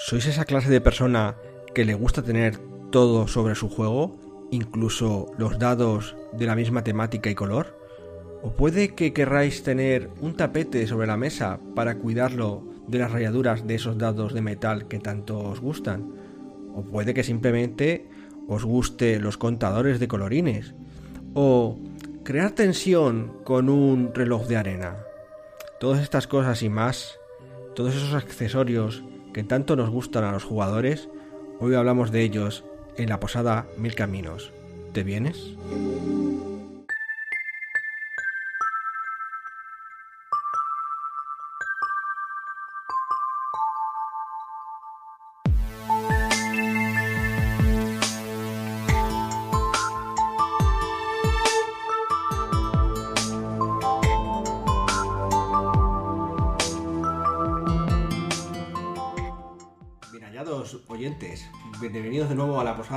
¿Sois esa clase de persona que le gusta tener todo sobre su juego, incluso los dados de la misma temática y color? ¿O puede que querráis tener un tapete sobre la mesa para cuidarlo de las rayaduras de esos dados de metal que tanto os gustan? ¿O puede que simplemente os guste los contadores de colorines? ¿O crear tensión con un reloj de arena? Todas estas cosas y más, todos esos accesorios que tanto nos gustan a los jugadores, hoy hablamos de ellos en la posada Mil Caminos. ¿Te vienes?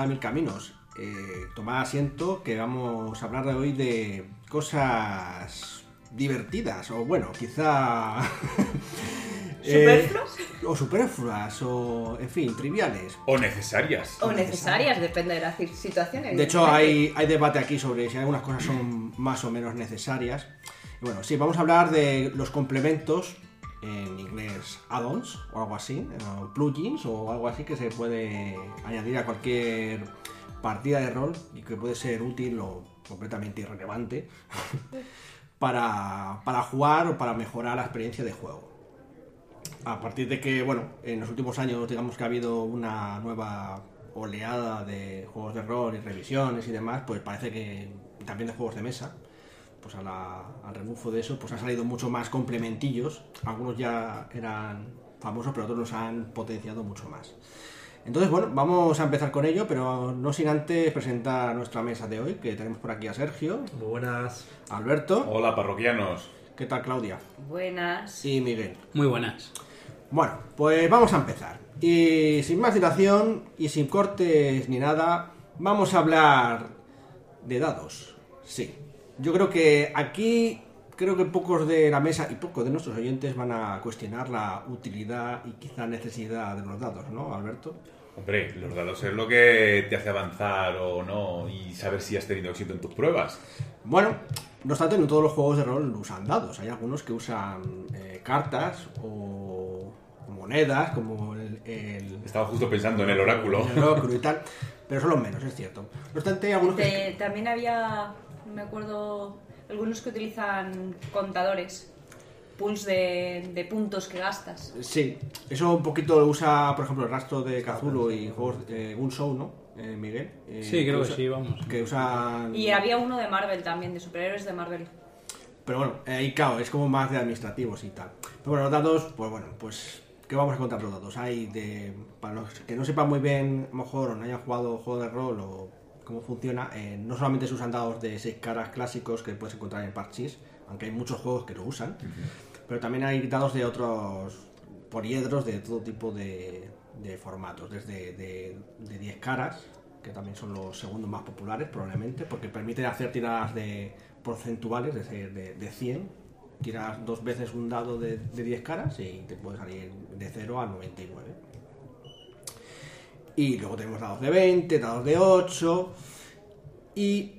Mil Caminos. Eh, tomad asiento que vamos a hablar de hoy de cosas divertidas, o bueno, quizá... eh, ¿Superfluas? o superfluas, o en fin, triviales. O necesarias. O necesarias, depende de la ci- situación. De hecho, hay, hay debate aquí sobre si algunas cosas son más o menos necesarias. Y bueno, sí, vamos a hablar de los complementos, en inglés add-ons o algo así, o plugins o algo así que se puede añadir a cualquier partida de rol y que puede ser útil o completamente irrelevante para, para jugar o para mejorar la experiencia de juego. A partir de que, bueno, en los últimos años digamos que ha habido una nueva oleada de juegos de rol y revisiones y demás, pues parece que también de juegos de mesa, pues a la- al rebufo de eso, pues han salido mucho más complementillos. Algunos ya eran famosos, pero otros los han potenciado mucho más. Entonces, bueno, vamos a empezar con ello, pero no sin antes presentar nuestra mesa de hoy, que tenemos por aquí a Sergio, Muy buenas. Alberto, Hola, parroquianos. ¿qué tal Claudia? Buenas. Y Miguel. Muy buenas. Bueno, pues vamos a empezar. Y sin más dilación y sin cortes ni nada, vamos a hablar de dados. Sí. Yo creo que aquí creo que pocos de la mesa y pocos de nuestros oyentes van a cuestionar la utilidad y quizá necesidad de los dados, ¿no, Alberto? Hombre, los dados es lo que te hace avanzar o no y saber si has tenido éxito en tus pruebas. Bueno, no obstante, no todos los juegos de rol usan dados. Hay algunos que usan eh, cartas o monedas, como el- el Estaba justo pensando en el oráculo. el oráculo y tal, pero son los menos, es cierto. No obstante, hay algunos que... De- también había, me acuerdo, algunos que utilizan contadores, pools de, de puntos que gastas. Sí, eso un poquito lo usa, por ejemplo, el rastro de Cthulhu y juegos de Gunshow, ¿no? Eh, Miguel. Eh, Sí, creo que usa- sí, vamos. Que usan... Y había uno de Marvel también, de superhéroes de Marvel. Pero bueno, ahí claro, es como más de administrativos y tal. Pero bueno, los dados, pues bueno, pues... ¿Qué vamos a contar los dados? Hay de... Para los que no sepan muy bien, a lo mejor, o no hayan jugado juego de rol o cómo funciona, eh, no solamente se usan dados de seis caras clásicos que puedes encontrar en Parchís, aunque hay muchos juegos que lo usan, pero también hay dados de otros poliedros de todo tipo de, de formatos, desde de, de 10 caras, que también son los segundos más populares probablemente, porque permiten hacer tiradas de porcentuales, es decir, de, de 100. Tiras dos veces un dado de, de 10 caras y te puede salir de 0 a 99. Y luego tenemos dados de 20, dados de 8. Y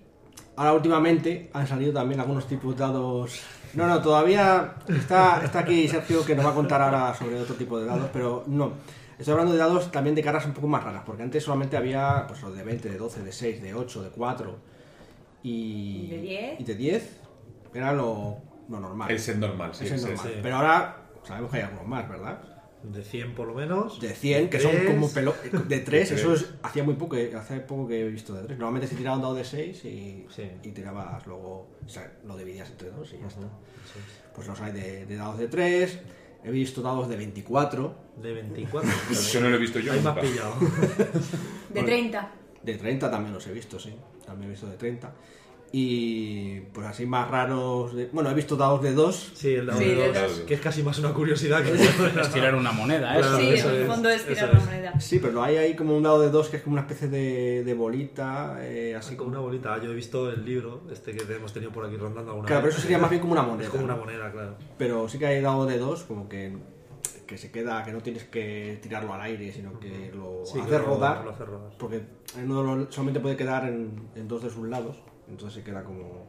ahora últimamente han salido también algunos tipos de dados. No, no, todavía está, está aquí Sergio que nos va a contar ahora sobre otro tipo de dados, pero no. Estoy hablando de dados también de caras un poco más raras, porque antes solamente había pues los de 20, de 12, de 6, de 8, de 4 y, ¿Y de 10? y de 10. Era lo, lo normal. Es el normal, sí. Es el sí, normal. sí. Pero ahora sabemos que hay algunos más, ¿verdad? De 100 por lo menos. De 100, que son Tres. como pelo... De 3, De eso tres. es, hacía muy poco, que- hace poco que he visto de 3. Normalmente se tiraba un dado de 6 y, Sí. y tirabas luego, o sea, lo dividías entre dos y ya está. Sí. Pues los hay de, de dados de 3, he visto dados de 24, De 24. Eso no lo he visto yo Ahí me has pillado. De Bueno. 30. de 30 también los he visto, sí, también he visto de 30. Y pues así más raros, de- bueno, he visto dados de 2, Sí, el dado Sí, de dos, dos. que es casi más una curiosidad que Es tirar una moneda. Claro, sí, eso en el fondo es tirar es. una moneda. sí, pero hay ahí como un dado de 2 que es como una especie de, de bolita, eh, así Así como una bolita. Yo he visto el libro, este que hemos tenido por aquí rondando alguna Claro, pero eso sería más bien como una moneda. Es como una moneda, claro. Pero sí que hay dado de dos, como que, que se queda, que no tienes que tirarlo al aire, sino que lo Sí, que haces lo- rodar. lo haces rodar. Porque en uno lo- solamente puede quedar en, en dos de sus lados, entonces se queda como,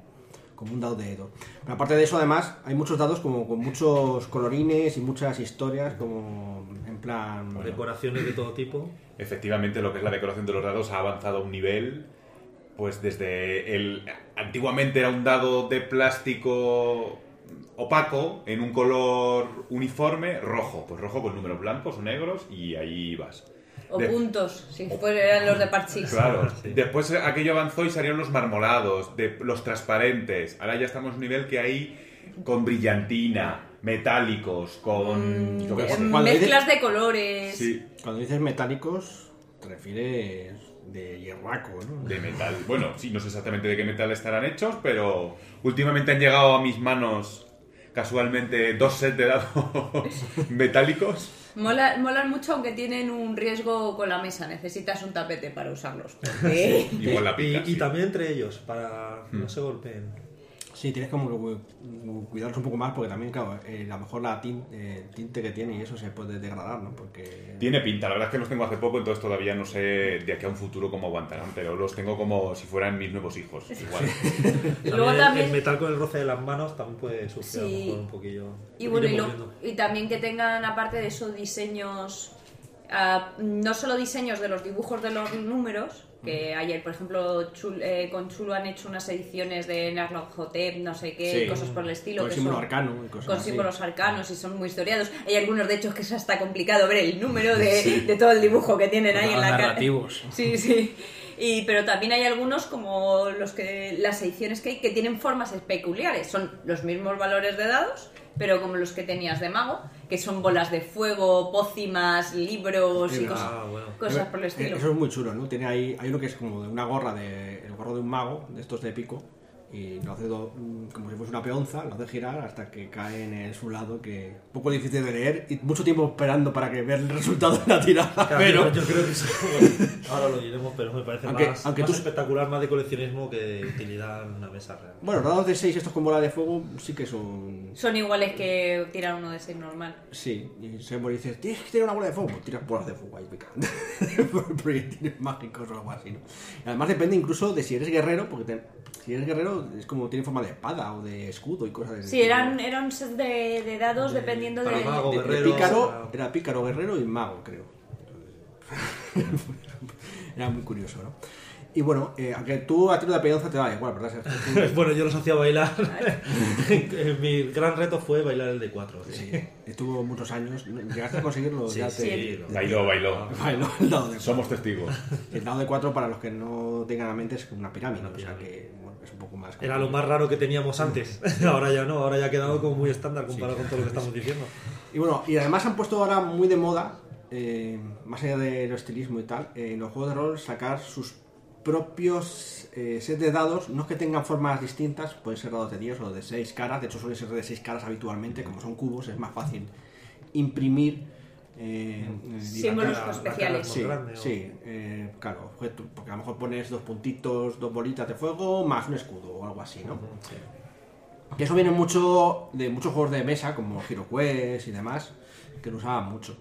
como un dado de dos. Pero aparte de eso, además, hay muchos dados como con muchos colorines y muchas historias, como en plan. Decoraciones de todo tipo. Efectivamente, lo que es la decoración de los dados ha avanzado a un nivel, pues desde el... Antiguamente era un dado de plástico opaco, en un color uniforme, rojo. Pues rojo con números blancos o negros y ahí vas. O De- puntos, si fueran los de parchís. Claro. Sí. Después aquello avanzó y salieron los marmolados, de, los transparentes. Ahora ya estamos en un nivel que hay con brillantina, metálicos, con... sé. Cuando Mezclas de colores. Sí, Cuando dices metálicos, te refieres de hierraco, ¿no? de metal. Bueno, sí, no sé exactamente de qué metal estarán hechos, pero últimamente han llegado a mis manos casualmente dos sets de dados metálicos. Mola- molan mucho aunque tienen un riesgo con la mesa. Necesitas un tapete para usarlos. porque- Igual la y, pica, y sí. también entre ellos, para que Hmm. no se golpeen. Sí, tienes como que cu- cuidarlos un poco más porque también, claro, eh, a lo mejor la tin- eh, tinte que tiene y eso se puede degradar, ¿no? Porque... Tiene pinta, la verdad es que los tengo hace poco, entonces todavía no sé de aquí a un futuro cómo aguantarán, pero los tengo como si fueran mis nuevos hijos, igual. También luego el- también- El metal con el roce de las manos también puede sufrir a lo Sí. mejor un poquillo. Y bueno, y, lo- también que tengan, aparte de esos diseños, ah, no solo diseños de los dibujos de los números, que ayer, por ejemplo, Chul- eh, con Chulo han hecho unas ediciones de Narlohotep, no sé qué, Sí. cosas por el estilo. Con que símbolo son- arcano y cosas Con así. símbolos arcanos y son muy historiados. Hay algunos, de hecho, que es hasta complicado ver el número de, de todo el dibujo que tienen ahí en la cara. Sí, sí. Y, pero también hay algunos como los que las ediciones que hay que tienen formas peculiares. Son los mismos valores de dados, pero como los que tenías de mago, que son bolas de fuego, pócimas, libros y cosas, ah, bueno. cosas por el Eh, estilo. Eso es muy chulo, ¿no? Tiene ahí, hay uno que es como de una gorra de, el gorro de un mago, de estos de pico, y lo hace do- mm, como si fuese una peonza, lo hace girar hasta que cae en su lado, que es un poco difícil de leer y mucho tiempo esperando para que ver el resultado de la tirada, Claro, pero... yo creo que eso, bueno, ahora lo diremos, pero me parece Aunque- más, aunque más tú- espectacular, más de coleccionismo que de utilidad en una mesa real. Bueno, los dados de 6 estos con bola de fuego sí que son... Son iguales que tirar uno de seis normal. Sí, y siempre dices, tienes que tirar una bola de fuego, pues tiras bolas de fuego ahí pica. proyectiles mágicos o algo así, ¿no? Y además depende incluso de si eres guerrero, porque te- si eres guerrero es como tiene forma de espada o de escudo y cosas de Sí, eran, eran set de, de dados De- dependiendo para de... mago, de, guerrero, pícaro, era pícaro, guerrero y mago, creo. era muy curioso, ¿no? Y bueno, eh, aunque tú a tiro de peonza te da igual, ¿verdad? Bueno, yo los hacía bailar. Mi gran reto fue bailar el de 4. Sí, estuvo muchos años. ¿Llegaste a conseguirlo? Sí, ya sí, te- lo- Bailó, bailó. Bailó el dado de Somos testigos. El dado de 4, para los que no tengan a mente, es una pirámide, Una o sea pirámide. que bueno, es un poco más. Era lo más raro que teníamos antes. ahora ya no, ahora ya ha quedado como muy estándar comparado con todo lo que estamos diciendo. Y bueno, y además han puesto ahora muy de moda, eh, más allá del estilismo y tal, eh, en los juegos de rol sacar sus propios eh, set de dados, no que tengan formas distintas, pueden ser dados de 10 o de 6 caras, de hecho suelen ser de 6 caras habitualmente, como son cubos, es más fácil imprimir. eh, eh, Símbolos especiales. Sí, o- sí, eh, claro, objeto, porque a lo mejor pones dos puntitos, dos bolitas de fuego, más un escudo o algo así, ¿no? Sí. Que eso viene mucho de muchos juegos de mesa, como Hero Quest y demás, que lo usaban mucho.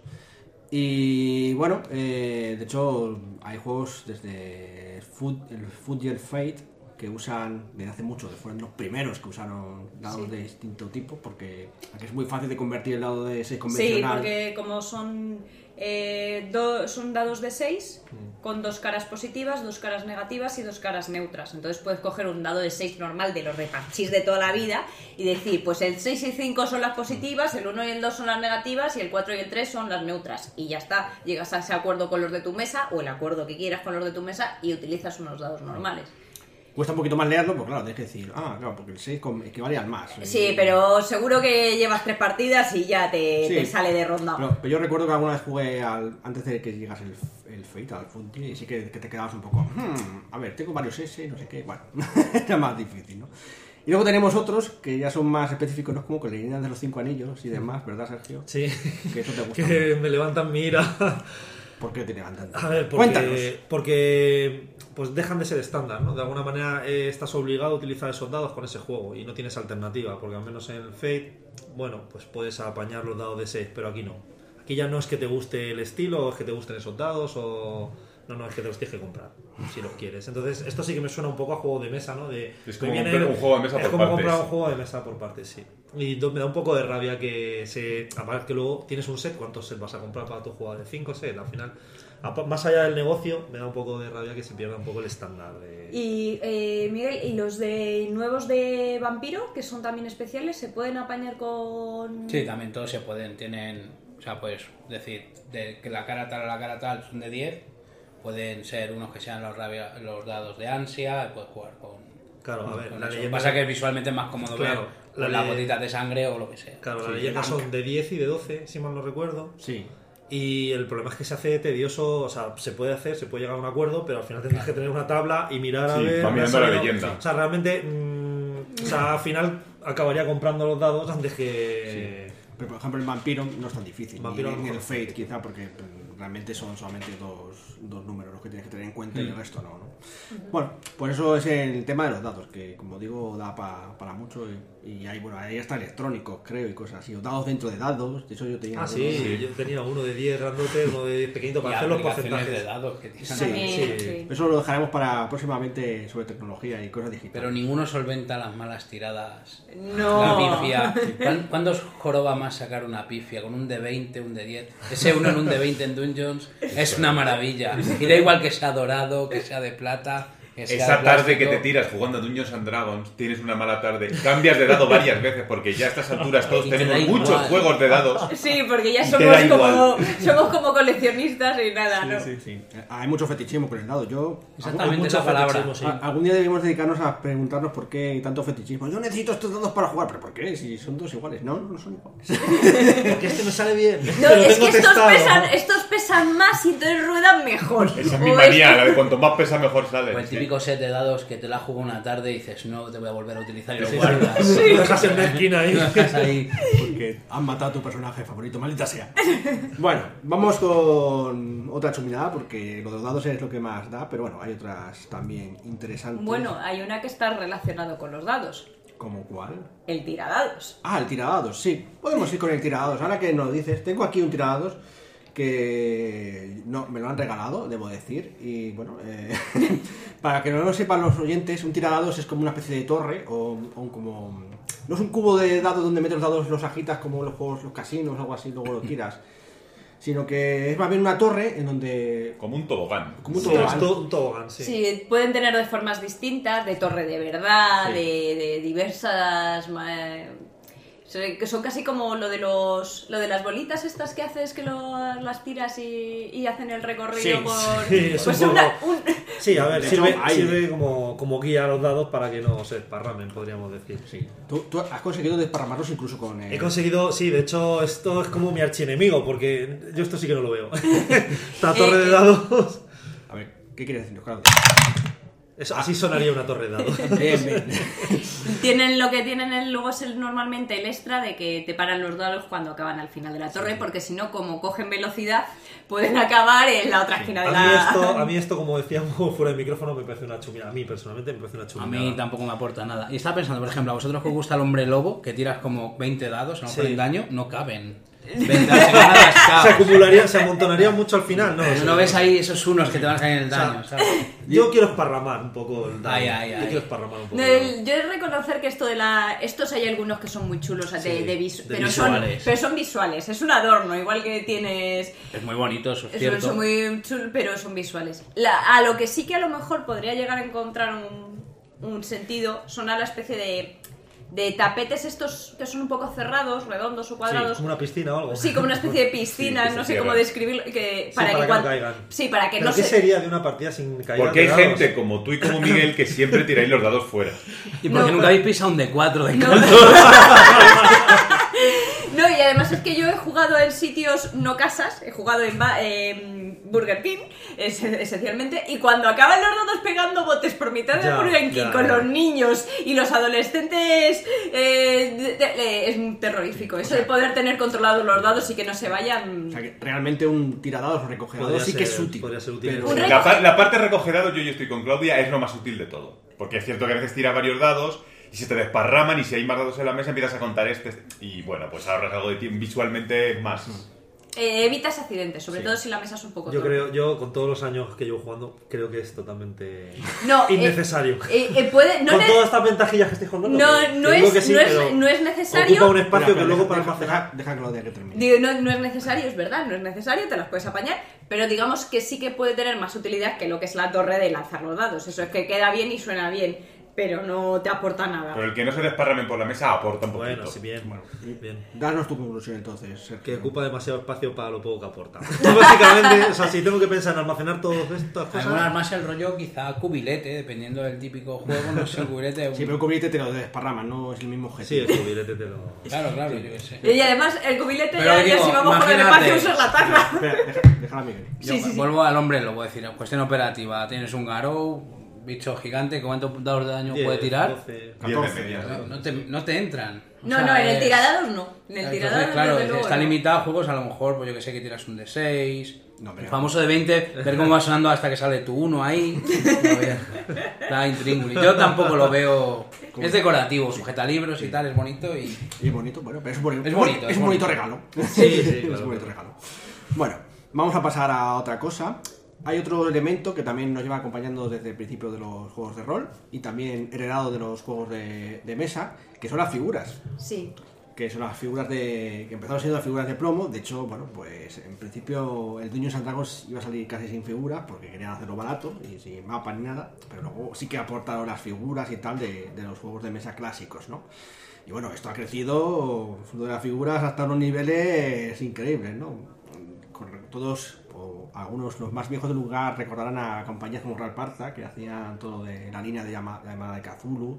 Y bueno, eh, de hecho, hay juegos desde Food, el Food y el Fate que usan desde hace mucho, que fueron los primeros que usaron dados Sí. de distinto tipo, porque aquí es muy fácil de convertir el dado de 6 Sí, convencional. porque como son, eh, do- son dados de 6, con dos caras positivas, dos caras negativas y dos caras neutras. Entonces puedes coger un dado de 6 normal de los de parchís de toda la vida y decir, pues el 6 y 5 son las positivas, el 1 y el 2 son las negativas y el 4 y el 3 son las neutras. Y ya está, llegas a ese acuerdo con los de tu mesa o el acuerdo que quieras con los de tu mesa y utilizas unos dados normales. Cuesta un poquito más leerlo, porque claro, tienes que decir, ah, claro, porque el 6 com- equivale al más. Sí, pero seguro que llevas tres partidas y ya te, Sí. te sale de ronda. Pero, pero yo recuerdo que alguna vez jugué al, antes de que llegase el, el Fate, al Funky, y sí que, que te quedabas un poco, "Hmm, a ver, tengo varios S, no sé qué, bueno, era más difícil, ¿no? Y luego tenemos otros que ya son más específicos, ¿no? Como que leyendas de los cinco anillos y demás, ¿verdad, Sergio? Sí, Que eso te gusta. que me levantan mi ira. ¿Por qué te levantan? A ver, Cuéntanos. porque, porque pues dejan de ser estándar, ¿no? De alguna manera eh, estás obligado a utilizar esos dados con ese juego y no tienes alternativa, porque al menos en Fate, bueno, pues puedes apañar los dados de 6, pero aquí no. Aquí ya no es que te guste el estilo, o es que te gusten esos dados, o. No, no, es que te los tienes que comprar, si los quieres. Entonces, esto sí que me suena un poco a juego de mesa, ¿no? De, Es como viene comprar un juego de mesa es por como partes. comprar un juego de mesa por partes, sí. Y me da un poco de rabia que se. Aparte que luego tienes un set, ¿cuántos sets vas a comprar para tu juego? ¿De 5 sets? Al final, más allá del negocio, me da un poco de rabia que se pierda un poco el estándar de. Y eh, Miguel, ¿y los de nuevos de vampiro, que son también especiales, se pueden apañar con...? Sí, también todos se pueden, tienen, o sea, puedes decir de que la cara tal a la cara tal son de 10, pueden ser unos que sean los, rabia- los dados de ansia, puedes jugar con... Claro, a ver, la leyenda- Pasa que visualmente es más cómodo Claro, ver la las ley- gotitas de sangre o lo que sea. Claro, Sí, las leyendas son de 10 y de 12, si mal no recuerdo. Sí. Y el problema es que se hace tedioso, o sea, se puede hacer, se puede llegar a un acuerdo, pero al final tendrás que tener una tabla y mirar a Sí, ver. va mirando la leyenda. O sea, realmente, mm, o sea, al final acabaría comprando los dados antes que. Pero por ejemplo el vampiro no es tan difícil. Vampiro ni, el. Fate quizá, porque pues, realmente son solamente dos, dos números los que tienes que tener en cuenta y el resto no, ¿no? Bueno, pues eso es el tema de los dados, que como digo da pa- para mucho y, y hay, bueno, ahí está electrónicos, creo, y cosas así. O dados dentro de dados, de hecho yo tenía... Ah, sí, yo tenía uno de 10 grandote, uno de 10 pequeñito Y para hacer los aplicaciones de porcentajes. dados que. Sí, sí. sí. Eso lo dejaremos para próximamente sobre tecnología y cosas digitales. Pero ninguno solventa las malas tiradas. No. La pifia. ¿Cuán- ¿Cuándo os joroba más sacar una pifia? ¿Con un de 20, un de 10? Ese uno en un de 20 en Dungeons es una maravilla. Y da igual que sea dorado, que sea de plata, Esa de tarde que te tiras jugando a Dungeons and Dragons, tienes una mala tarde, cambias de dado varias veces porque ya a estas alturas todos tenemos muchos juegos de dados. Sí, porque ya somos como, somos como coleccionistas y nada, ¿no? Sí, sí. Eh, Hay mucho fetichismo con el dado. Yo, Exactamente mucho esa palabra. sí. Algún día debemos dedicarnos a preguntarnos por qué hay tanto fetichismo. Yo necesito estos dados para jugar, pero ¿por qué? Si son dos iguales. No, no son iguales. Porque este me sale bien. No, es que estos pesan, estos pesan más y entonces ruedan mejor. Esa es mi manía, la de cuanto más pesa mejor sale. Sí. Típico set de dados que te la juego una tarde y dices, no te voy a volver a utilizar y lo Sí, sí. guardas. Lo dejas en una esquina ahí. Lo dejas ahí. Porque han matado a tu personaje favorito, maldita sea. Bueno, vamos con otra chuminada, porque lo de los dados es lo que más da, pero bueno, hay otras también interesantes. Bueno, hay una que está relacionado con los dados. ¿Como cuál? El tiradados. Ah, el tiradados, sí. Podemos ir con el tiradados. Ahora que nos dices, tengo aquí un tiradados que no, me lo han regalado, debo decir. Y bueno, eh, para que no lo sepan los oyentes, un tiradados es como una especie de torre o, como... No es un cubo de dados donde metes los dados, los agitas como los juegos, los casinos, algo así, luego lo tiras. Sino que es más bien una torre en donde... Como un tobogán. Como un Sí, tobogán. es todo un tobogán, sí. Sí. pueden tener de formas distintas, de torre de verdad, Sí. de, de diversas... que son casi como lo de los lo de las bolitas estas que haces que lo- las tiras y, y hacen el recorrido Sí, por sí, es pues un una- poco- un- Sí, a ver, sirve, hecho, sirve como, como guía a los dados para que no se esparramen, podríamos decir. Sí. Tú, tú has conseguido desparramarlos incluso con... eh, He conseguido, sí, de hecho, esto es como mi archienemigo, porque yo esto sí que no lo veo. Esta torre de dados. A ver, ¿qué quieres decirnos, Claudio? Eso, así sonaría una torre de dados. Bien, bien. tienen lo que tienen el- luego es el, normalmente el extra de que te paran los dados cuando acaban al final de la torre porque si no como cogen velocidad pueden acabar en la otra esquina de A mí, la esto, a mí esto, como decíamos fuera del micrófono, me parece una chumina. A mí personalmente me parece una A chumina. mí tampoco me aporta nada. Y estaba pensando, por ejemplo, a vosotros que os gusta el hombre lobo, que tiras como 20 dados, a lo mejor Sí. en daño, no caben. 20 dados se acumularía, se amontonaría mucho al final, ¿no? No ves ahí esos unos que te van a caer en el daño, ¿sabes? Yo quiero esparramar un poco el daño. Ay, ay, Yo ay. quiero esparramar un poco. No, el yo he de reconocer que esto de la estos hay algunos que son muy chulos de, Sí, de vis- de pero son visuales. pero son visuales es un adorno igual que tienes Es muy bonito, eso es Eso cierto. son muy chulos, pero son visuales. La- a lo que sí que a lo mejor podría llegar a encontrar un, un sentido son a la especie de, de tapetes estos que son un poco cerrados, redondos o Sí, cuadrados. como una piscina o algo. Sí, como una especie de piscina, Sí, no sé cómo describirlo. Que, Sí, para, que, para que no cuando- caigan. Sí, para que ¿Pero no qué se. sería de una partida sin caer? Porque hay gente como tú y como Miguel que siempre tiráis los dados fuera. ¿Y por qué No, nunca habéis pisado un D4 de No. No, y además es que yo he jugado en sitios no casas, he jugado en ba- en Burger King, es- esencialmente, y cuando acaban los dados pegando botes por mitad de Ya, Burger King ya. con los niños y los adolescentes, eh, de- de- eh, es terrorífico. Eso de poder tener controlados los dados y que no se vayan. O sea, que realmente un tiradados o recogedor Podría sí que ser- es útil. podría ser útil. pero- La, la parte recogedado, yo, yo estoy con Claudia, es lo más útil de todo. Porque es cierto que a veces tira varios dados y se te desparraman y si hay más dados en la mesa empiezas a contar este. este, y bueno, pues ahorras algo de tiempo visualmente más. eh, evitas accidentes, sobre Sí. todo si la mesa es un poco Yo torpe. creo, yo con todos los años que llevo jugando, creo que es totalmente No, eh, innecesario. eh, eh, puede, no, con todas estas ventajillas que estoy contando. no, que- no que es, que sí, no, es, no es necesario. Ocupa un espacio que luego deja- para almacenar. deja, deja Claudia que termine. Digo, no, no es necesario, es verdad, no es necesario, te las puedes apañar, pero digamos que sí que puede tener más utilidad que lo que es la torre de lanzar los dados. Eso es que queda bien y suena bien, pero no te aporta nada. Pero el que no se desparramen por la mesa aporta un poquito. Bueno, sí, bien. bien. Danos tu conclusión entonces. Sergio. Que ocupa demasiado espacio para lo poco que aporta. Básicamente, o sea, si tengo que pensar en almacenar todas estas cosas. Algunas más el rollo quizá cubilete, dependiendo del típico juego, no sé, el cubilete... Sí, pero el cubilete te lo desparrama, no es el mismo Sí, objetivo. el cubilete te lo. Claro, claro, yo qué sé. Y además, el cubilete Pero ya, ya digo, si vamos con el espacio usas la taza. Espera, deja- déjala a Miguel. Yo Sí, sí, sí. vuelvo al hombre, lo voy a decir. Cuestión operativa. Tienes un Garou, bicho gigante, ¿cuántos dados de daño 10, puede tirar? 12. Diez de 14. media. No te, no te entran. O No, sea, no, en el es- tirador no. En el Entonces, tirador, claro, desde luego, está no. limitado a juegos, a lo mejor, pues yo que sé, que tiras un de 6. No, pero- el famoso de 20, ver cómo va sonando hasta que sale tu 1 ahí. Está intríngulis. Yo tampoco lo veo. Es decorativo, sujeta libros y tal, es bonito y. Y es bonito, bueno, pero es, boni- Es bonito, es es un bonito bonito. regalo. Sí, sí, es claro, un bonito claro. regalo. Bueno, vamos a pasar a otra cosa. Hay otro elemento que también nos lleva acompañando desde el principio de los juegos de rol y también heredado de los juegos de, de mesa, que son las figuras. Sí. que son las figuras de que empezaron siendo las figuras de plomo de hecho bueno pues en principio el Dungeons and Dragons iba a salir casi sin figuras porque querían hacerlo barato y sin mapa ni nada pero luego sí que aportaron las figuras y tal de, de los juegos de mesa clásicos no y bueno esto ha crecido de las figuras hasta unos niveles increíbles no Con- todos algunos los más viejos del lugar recordarán a compañías como Real Parza que hacían todo de la línea de llama- llamada de Cthulhu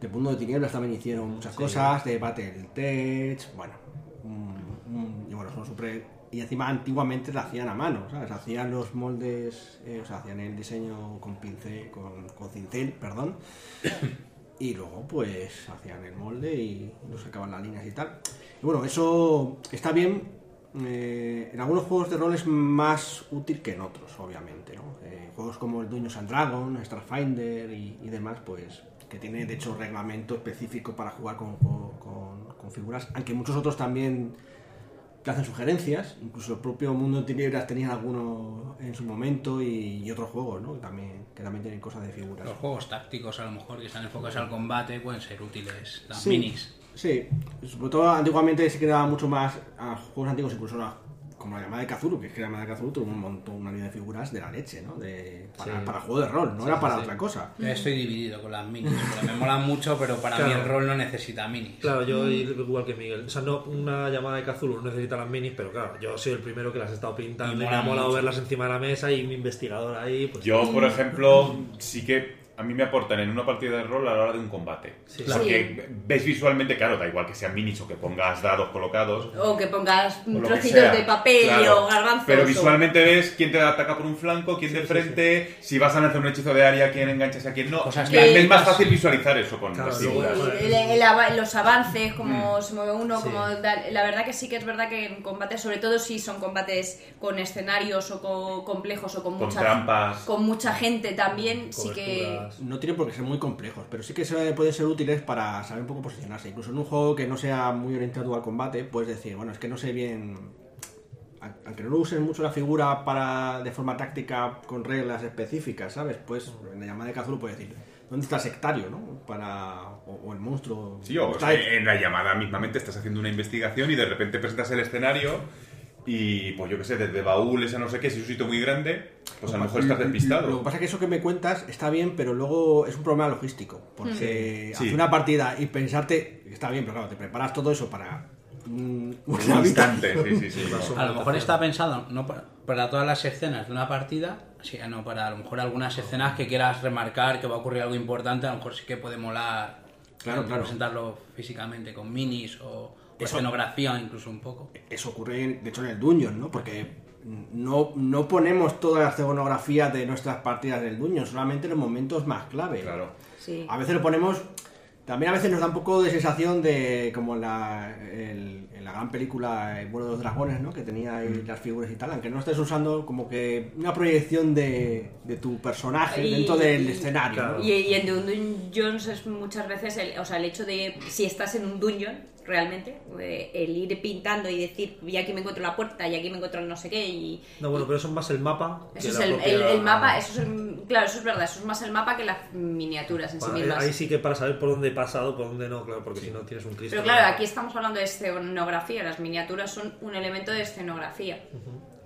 de Mundo de Tinieblas también hicieron muchas cosas, de Battletech, bueno, y bueno, son súper... Y encima antiguamente la hacían a mano, ¿sabes? Hacían los moldes, eh, o sea, hacían el diseño con pincel, con, con cincel, perdón, y luego pues hacían el molde y nos sacaban las líneas y tal. Y bueno, eso está bien, eh, en algunos juegos de rol es más útil que en otros, obviamente, ¿no? Eh, juegos como el Dungeons and Dragons, Starfinder y, y demás, pues que tiene de hecho reglamento específico para jugar con, con- con- con figuras, aunque muchos otros también te hacen sugerencias, incluso el propio Mundo de Tinieblas tenía alguno en su momento y, y otros juegos, ¿no? Que también, que también tienen cosas de figuras. Los juegos tácticos, a lo mejor, que están enfocados al combate, pueden ser útiles. Las Sí, minis. Sí, sobre todo antiguamente se quedaba mucho más a juegos antiguos, incluso a- como la llamada de Cthulhu, que es que la llamada de Cthulhu tuvo un montón, una línea de figuras de la leche, ¿no? De, para, Sí. para juego de rol, no Sí, era para sí. otra cosa. Yo estoy dividido con las minis, porque me molan mucho, pero para mí Claro. el rol no necesita minis. Claro, yo igual que Miguel. O sea, no, una llamada de Cthulhu no necesita las minis, pero claro, yo soy el primero que las he estado pintando Y me ha molado verlas encima de la mesa y mi investigador ahí, pues. Yo, por ejemplo, sí que a mí me aportan en una partida de rol a la hora de un combate. Sí. Porque ves visualmente, claro, da igual que sean minis o que pongas dados colocados. O que pongas o que trocitos sea. de papel Claro. o garbanzos. Pero o- visualmente ves quién te ataca por un flanco, quién de frente, si vas a lanzar un hechizo de área, quién enganchas a quién no. Me- me es más fácil visualizar eso con Claro, las Sí, figuras. el- el los avances, cómo se mueve uno, Sí. como la verdad que sí que es verdad que en combates, sobre todo si son combates con escenarios o con complejos o con, Con mucha trampas. con mucha gente también, sí que No tienen por qué ser muy complejos, pero sí que se- pueden ser útiles para saber un poco posicionarse. Incluso en un juego que no sea muy orientado al combate, puedes decir, bueno, es que no sé bien. Aunque no uses mucho la figura para de forma táctica con reglas específicas, ¿sabes? Pues en la llamada de Cthulhu puedes decir, ¿dónde está el sectario, no? Para, o, o el monstruo. Sí, o sea, en la llamada mismamente estás haciendo una investigación y de repente presentas el escenario y, pues yo qué sé, desde baúles a no sé qué, si es un sitio muy grande, pues a lo mejor estás Lo que despistado. pasa es que eso que me cuentas está bien, pero luego es un problema logístico. Porque Sí. hacer una partida y pensarte, está bien, pero claro, te preparas todo eso para mm, Un instante, sí, sí, sí. A lo mejor está pensado no para, para todas las escenas de una partida, sí, no para a lo mejor algunas escenas que quieras remarcar que va a ocurrir algo importante, a lo mejor sí que puede molar Claro, claro. presentarlo físicamente con minis o Eso- escenografía incluso un poco. Eso ocurre, en- de hecho, en el Dungeon, ¿no? Porque no, no ponemos toda la escenografía de nuestras partidas del Dungeon, solamente en los momentos más clave. Claro. sí. A veces lo ponemos. También a veces nos da un poco de sensación de. como en la, el- en la gran película El vuelo de los dragones, ¿no? Que tenía ahí Mm. las figuras y tal. Aunque no estés usando como que una proyección de, de tu personaje Y- dentro del y- escenario. ¿no? Y, y en The Dungeons es muchas veces, el, o sea, el hecho de si estás en un dungeon, realmente. eh, el ir pintando y decir, y aquí me encuentro la puerta, y aquí me encuentro el no sé qué, y... No, bueno, pero eso es más el mapa. que Eso es la el, propia- el- el mapa, eso es el- claro, eso es verdad, eso es más el mapa que las miniaturas en sí mismas. ahí sí que para saber por dónde he pasado, por dónde no, claro, porque si no tienes un Cristo. Pero claro, aquí estamos hablando de escenografía, las miniaturas son un elemento de escenografía.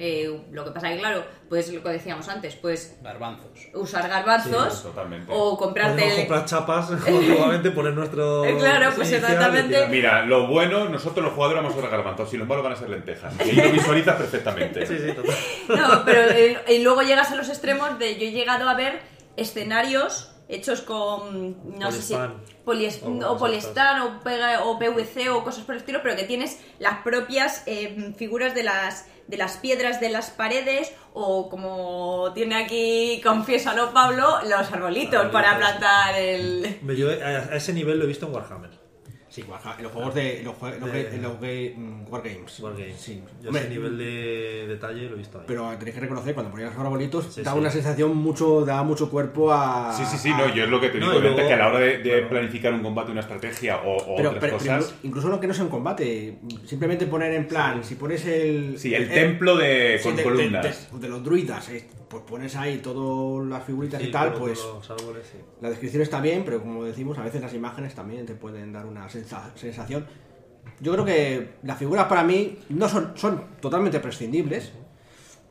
Eh, lo que pasa que, claro, pues lo que decíamos antes, pues Garbanzos. usar garbanzos Sí, totalmente. o comprarte... Podemos comprar chapas, nuevamente poner nuestro. Eh, claro, pues exactamente. Mira, lo bueno, nosotros los jugadores vamos a usar garbanzos, sin embargo van a ser lentejas. Y lo visualizas perfectamente. Sí, sí, total. No, pero eh, y luego llegas a los extremos de yo he llegado a ver escenarios hechos con no sé si polies- O o, cosas poliespan o, PVC o cosas por el estilo, pero que tienes las propias eh, figuras de las de las piedras de las paredes o como tiene aquí confiésalo Pablo los arbolitos Arbolitos. para plantar el yo a ese nivel lo he visto en Warhammer. Sí, en los juegos de. en los, jue- en los De- los ga- mm, Wargames. Wargames. Sí. Yo Hombre, ese nivel de detalle lo he visto ahí. Pero tenéis que reconocer, cuando ponías los arbolitos, Sí, daba sí. una sensación mucho. daba mucho cuerpo a. Sí, sí, sí, no, yo es lo que te No, digo, Vente, luego- que a la hora de, de claro. planificar un combate, una estrategia o, o Pero, otras pero- pero cosas. incluso no que no sea un combate, simplemente poner en plan, si pones el. Sí, el templo de, sí, con de- de- columnas. De, de los druidas, eh, pues pones ahí todas las figuritas Sí, y tal, pues los árboles, sí. la descripción está bien, pero como decimos, a veces las imágenes también te pueden dar una sensa- sensación. Yo creo que las figuras para mí no son, son totalmente prescindibles,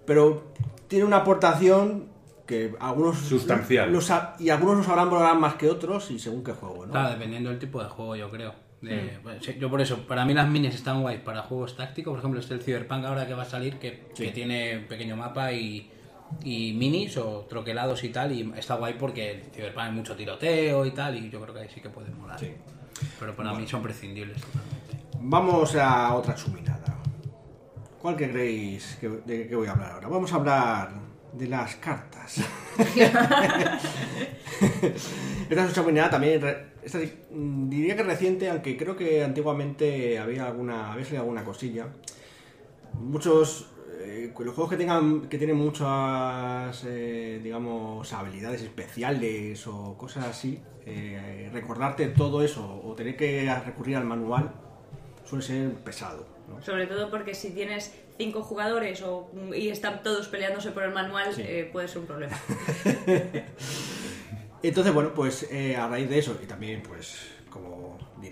pero tiene una aportación que algunos Sustancial. y algunos lo sabrán valorar más que otros y según qué juego, ¿no? Claro, dependiendo del tipo de juego, yo creo. De- pues, sí, yo por eso, para mí las minis están guays para juegos tácticos. Por ejemplo, este el Cyberpunk ahora que va a salir, que, que tiene un pequeño mapa y, y minis o troquelados y tal. Y está guay porque el Cyberpunk hay mucho tiroteo y tal. Y yo creo que ahí sí que puede molar. Pero para mí son prescindibles totalmente. Vamos a otra chuminada. ¿Cuál que creéis que, de qué voy a hablar ahora? Vamos a hablar de las cartas. Esta es una chuminada también, esta mm, diría que reciente, aunque creo que antiguamente había alguna, había salido alguna cosilla. Muchos, eh, los juegos que tengan, que tienen muchas, eh, digamos, habilidades especiales o cosas así, eh, recordarte todo eso o tener que recurrir al manual suele ser pesado. ¿no? Sobre todo porque si tienes cinco jugadores o, y están todos peleándose por el manual, Sí. eh, puede ser un problema. Entonces, bueno, pues a raíz de eso, y también, pues,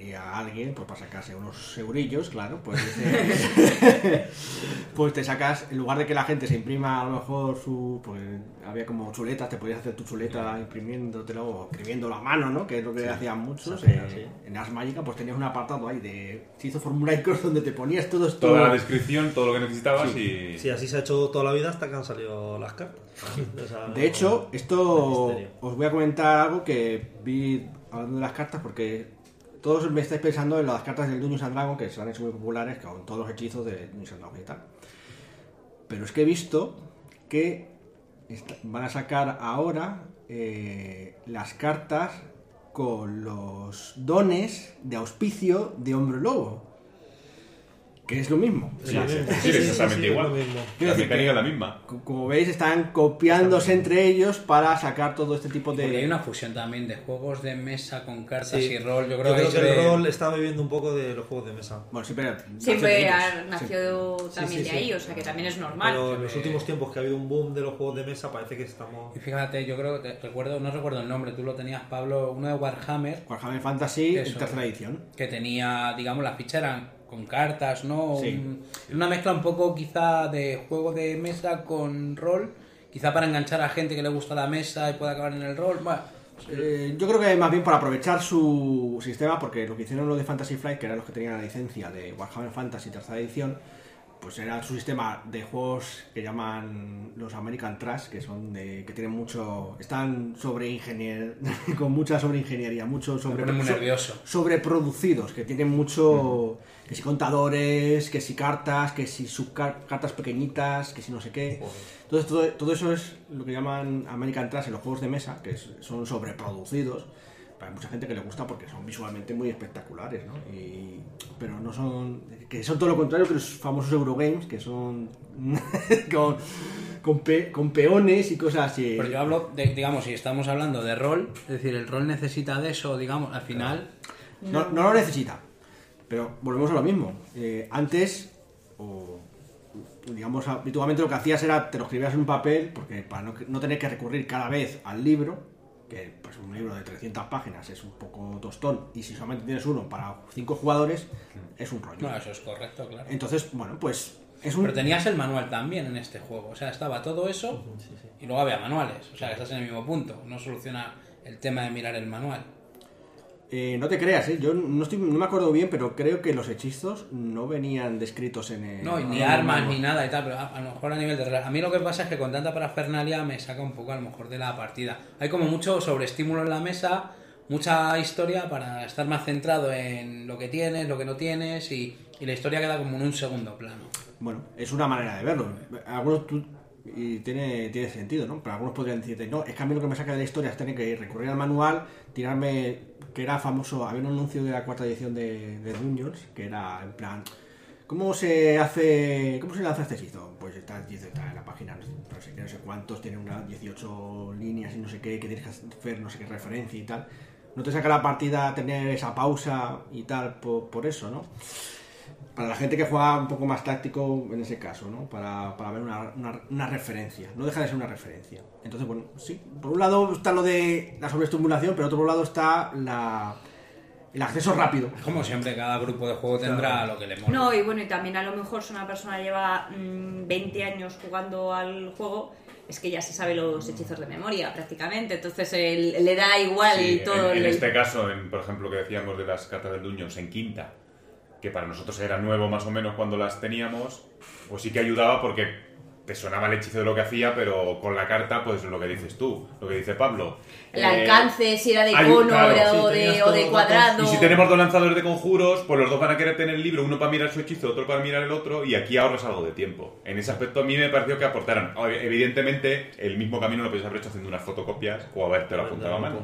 diría alguien, pues para sacarse unos eurillos, claro, pues, eh, pues te sacas, en lugar de que la gente se imprima a lo mejor su, pues había como chuletas, te podías hacer tu chuleta imprimiéndotelo o escribiéndolo a mano, ¿no? Que es lo que hacían muchos. hacía, eh, En Ars Magica, pues tenías un apartado ahí de, se hizo formulaicos donde te ponías todo esto. Toda la descripción, todo lo que necesitabas y. Sí, así se ha hecho toda la vida hasta que han salido las cartas. O sea, De hecho, esto os voy a comentar algo que vi hablando de las cartas porque todos me estáis pensando en las cartas del Dungeons and que se han hecho muy populares con todos los hechizos de Dungeons and y tal. Pero es que he visto que van a sacar ahora eh, las cartas con los dones de auspicio de Hombre Lobo. Que es lo mismo. O Sí, sea, sí, sí, sí, sí, exactamente sí, sí, igual. La decir mecánica que- es la misma. Co- Como veis, están copiándose entre ellos para sacar todo este tipo de. Porque hay una fusión también de juegos de mesa con cartas Sí. y rol. Yo Yo creo, que el rol está bebiendo un poco de los juegos de mesa. Bueno, siempre. Siempre ha- Sí. también sí, de sí. ahí, o sea que también es normal. Pero en los últimos tiempos que ha habido un boom de los juegos de mesa, parece que estamos. Y fíjate, yo creo que recuerdo, no recuerdo el nombre, tú lo tenías, Pablo, uno de Warhammer, Warhammer Fantasy, Eso. tercera edición. que tenía, digamos, las fichas eran con cartas, ¿no? Sí. Un- una mezcla un poco quizá de juego de mesa con rol, quizá para enganchar a gente que le gusta la mesa y pueda acabar en el rol. Bueno, Eh, yo creo que más bien por aprovechar su sistema, porque lo que hicieron los de Fantasy Flight, que eran los que tenían la licencia de Warhammer Fantasy tercera edición, pues era su sistema de juegos que llaman los American Trash, que son de que tienen mucho, están sobre ingenier, con mucha sobreingeniería, mucho sobre muy so- nervioso. sobreproducidos, que tienen mucho, que si contadores, que si cartas, que si subcartas pequeñitas, que si no sé qué. Entonces todo, todo eso es lo que llaman American Trash en los juegos de mesa, que son sobreproducidos. Para mucha gente que le gusta porque son visualmente muy espectaculares, ¿no? Y- pero no son. que son todo lo contrario que los famosos Eurogames, que son. con, con, pe- con peones y cosas así. pero yo hablo, de, digamos, si estamos hablando de rol, es decir, el rol necesita de eso, digamos, al final... No, no lo necesita. Pero volvemos a lo mismo. Eh, antes, o digamos, habitualmente lo que hacías era te lo escribías en un papel, porque para no, no tener que recurrir cada vez al libro, que pues un libro de 300 páginas es un poco tostón, y si solamente tienes uno para cinco jugadores, es un rollo. No, eso es correcto, claro. Entonces, bueno, pues es un... Pero tenías el manual también en este juego. O sea, estaba todo eso y luego había manuales. O sea, que estás en el mismo punto. No soluciona el tema de mirar el manual. Eh, no te creas, ¿eh? yo no, estoy, no me acuerdo bien, pero creo que los hechizos no venían descritos en el... No, ni armas ni nada y tal, pero a, a lo mejor a nivel de. A mí lo que pasa es que con tanta parafernalia me saca un poco a lo mejor de la partida. Hay como mucho sobreestímulo en la mesa, mucha historia para estar más centrado en lo que tienes, lo que no tienes y, y la historia queda como en un segundo plano. Bueno, es una manera de verlo. Algunos tú- y tiene, tiene sentido, ¿no? Pero algunos podrían decirte, no, es que a mí lo que me saca de la historia es tener que recurrir al manual, tirarme, que era famoso, había un anuncio de la cuarta edición de, de Dungeons, que era en plan, ¿cómo se hace, cómo se lanza este hechizo? Pues está, está en la página, no sé, no sé cuántos, tiene unas 18 líneas y no sé qué, que tienes que hacer no sé qué referencia y tal. No te saca la partida tener esa pausa y tal por, por eso, ¿no? Para la gente que juega un poco más táctico en ese caso, ¿no? Para, para ver una, una- una referencia. No deja de ser una referencia. Entonces, bueno, sí. Por un lado está lo de la sobreestimulación, pero por otro lado está la, el acceso rápido. Como siempre, cada grupo de juego tendrá lo que le mola. No, y bueno, y también a lo mejor si una persona lleva mm, 20 años jugando al juego, es que ya se sabe los hechizos de memoria prácticamente, entonces él- le da igual Sí, todo en, en el... este caso, en, por ejemplo, que decíamos de las cartas del Dungeons en quinta, que para nosotros era nuevo más o menos cuando las teníamos, pues sí que ayudaba porque te sonaba el hechizo de lo que hacía, pero con la carta, pues lo que dices tú, lo que dice Pablo. El Eh, alcance, si era de hay- cono claro, o, sí, de, o de cuadrado. Y si tenemos dos lanzadores de conjuros, pues los dos van a querer tener el libro, uno para mirar su hechizo, otro para mirar el otro, y aquí ahorras algo de tiempo. En ese aspecto a mí me pareció que aportaran. Evidentemente, el mismo camino lo podéis haber hecho haciendo unas fotocopias o haberte lo apuntado a mano.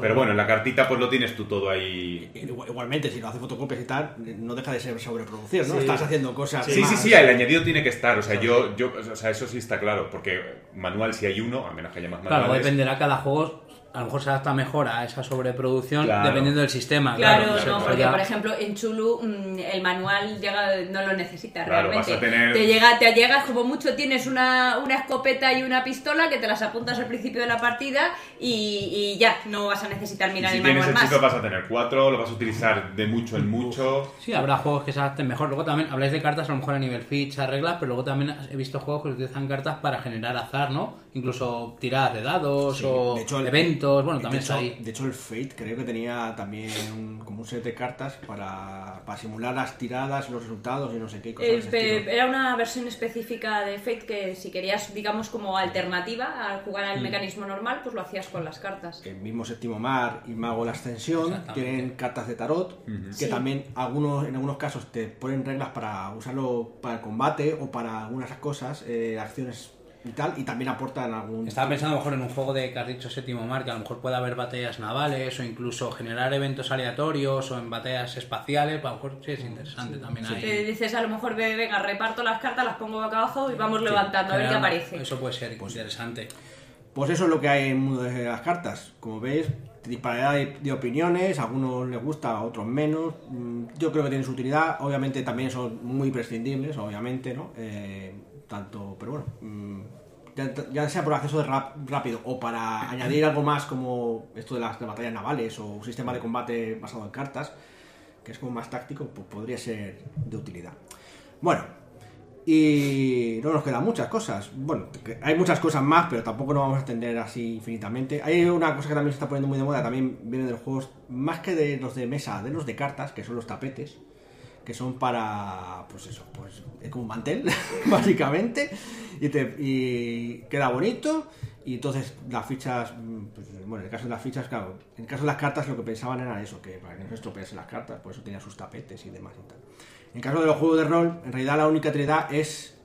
Pero bueno, en la cartita pues lo tienes tú todo ahí. Igual- Igualmente, si lo haces fotocopias y tal, no deja de ser sobreproducción, ¿no? Sí. Estás haciendo cosas. Sí, sí, más- sí, el añadido tiene que estar. O sea, yo, yo, o sea, eso sí está claro, porque manual si hay uno, a menos que haya más Claro, manuales. dependerá cada juego. A lo mejor se adapta mejor a esa sobreproducción Claro. dependiendo del sistema. Claro, Claro, no, porque ya- por ejemplo en Chulu mm, el manual llega, no lo necesitas Claro, realmente. vas a tener- Te llega, te llegas como mucho, tienes una, una escopeta y una pistola que te las apuntas al principio de la partida y, y ya, no vas a necesitar Y mirar si el tienes manual hechizo más. vas a tener cuatro, lo vas a utilizar de mucho en mucho. Sí, habrá juegos que se adapten mejor. Luego también habláis de cartas a lo mejor a nivel ficha, reglas, pero luego también he visto juegos que utilizan cartas para generar azar, ¿no? Incluso tiradas de dados Sí, o de hecho, el- eventos. Bueno, de también hecho, está ahí. De hecho, el Fate creo que tenía también un- como un set de cartas para, para simular las tiradas, los resultados y no sé qué cosas. de estilo. era una versión específica de Fate que si querías, digamos, como alternativa al jugar Mm. al mecanismo normal, pues lo hacías con las cartas. el mismo séptimo mar y mago la ascensión tienen cartas de tarot que Sí. también algunos en algunos casos te ponen reglas para usarlo para el combate o para algunas cosas eh, acciones y tal y también aportan algún Estaba pensando a lo mejor en un juego de que has dicho séptimo mar, que a lo mejor puede haber batallas navales o incluso generar eventos aleatorios o en batallas espaciales. pues A lo mejor sí es interesante también ahí. Te dices a lo mejor, ve- venga, reparto las cartas, las pongo acá abajo y vamos levantando a ver qué aparece. Eso puede ser interesante. Pues eso es lo que hay en el mundo de las cartas. Como veis, disparidad de, de opiniones, a algunos les gusta, a otros menos. Mm, Yo creo que tienen su utilidad. Obviamente también son muy prescindibles, obviamente, ¿no? Eh, tanto, pero bueno, mm, ya, ya sea por acceso de rap- rápido o para añadir algo más como esto de las de batallas navales o un sistema de combate basado en cartas, que es como más táctico, pues podría ser de utilidad. Bueno, y no nos quedan muchas cosas. Bueno, hay muchas cosas más, pero tampoco nos vamos a extender así infinitamente. Hay una cosa que también se está poniendo muy de moda, también viene de los juegos, más que de los de mesa, de los de cartas, que son los tapetes, que son para, pues eso, pues es como un mantel, básicamente, y, te, y queda bonito. Y entonces las fichas, mm, pues, bueno, en el caso de las fichas, claro, en el caso de las cartas lo que pensaban era eso, que para que no se estropeasen las cartas, por eso tenía sus tapetes y demás y tal. En el caso de los juegos de rol, en realidad la única trinidad es